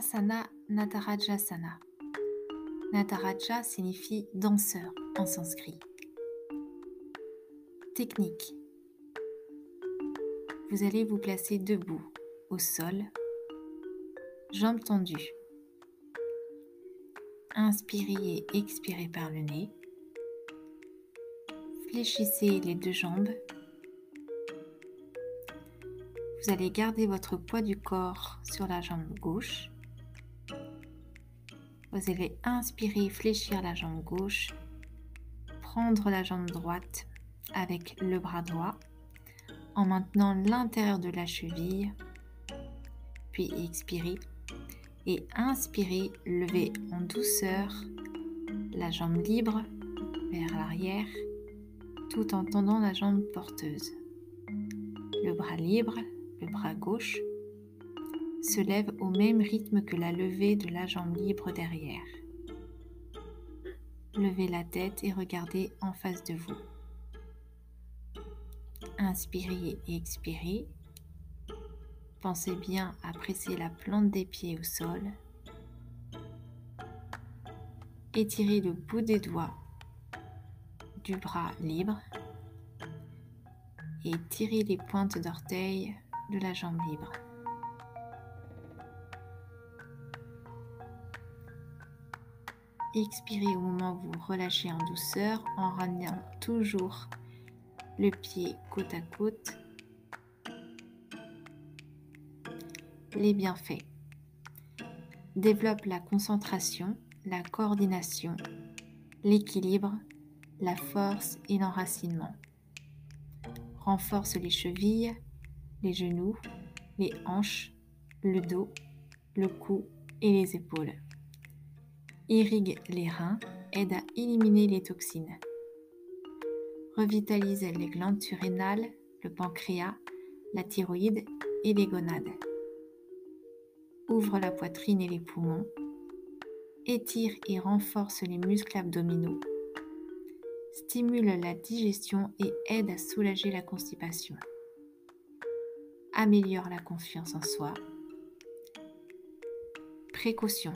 asana Natarajasana. Nataraja signifie danseur en sanskrit. Technique. Vous allez vous placer debout, au sol, jambes tendues. Inspirez et expirez par le nez. Fléchissez les deux jambes. Vous allez garder votre poids du corps sur la jambe gauche. Vous allez inspirer, fléchir la jambe gauche, prendre la jambe droite avec le bras droit en maintenant l'intérieur de la cheville, puis expirer et inspirer, lever en douceur la jambe libre vers l'arrière tout en tendant la jambe porteuse. Le bras libre, le bras gauche, se lève au même rythme que la levée de la jambe libre derrière. Levez la tête et regardez en face de vous. Inspirez et expirez. Pensez bien à presser la plante des pieds au sol. Étirez le bout des doigts du bras libre et tirez les pointes d'orteil de la jambe libre. Expirez au moment où vous relâchez en douceur en ramenant toujours le pied côte à côte. Les bienfaits. Développe la concentration, la coordination, l'équilibre, la force et l'enracinement. Renforce les chevilles, les genoux, les hanches, le dos, le cou et les épaules. Irrigue les reins, aide à éliminer les toxines revitalise les glandes surrénales, le pancréas, la thyroïde et les gonades. Ouvre la poitrine et les poumons. Étire et renforce les muscles abdominaux. Stimule la digestion et aide à soulager la constipation. Améliore la confiance en soi. Précaution.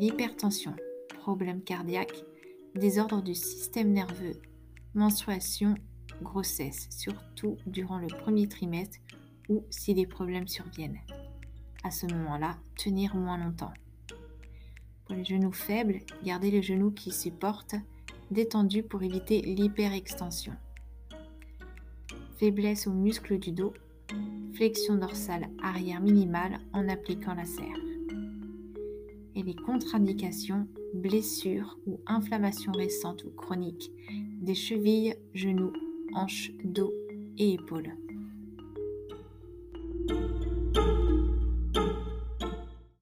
L'hypertension, problème cardiaque, désordre du système nerveux menstruation, grossesse, surtout durant le premier trimestre ou si des problèmes surviennent. À ce moment-là, tenir moins longtemps. Pour les genoux faibles, gardez les genoux qui supportent détendus pour éviter l'hyperextension. Faiblesse aux muscles du dos, flexion dorsale arrière minimale en appliquant la serre. Et les contre-indications, blessures ou inflammations récentes ou chroniques des chevilles, genoux, hanches, dos et épaules.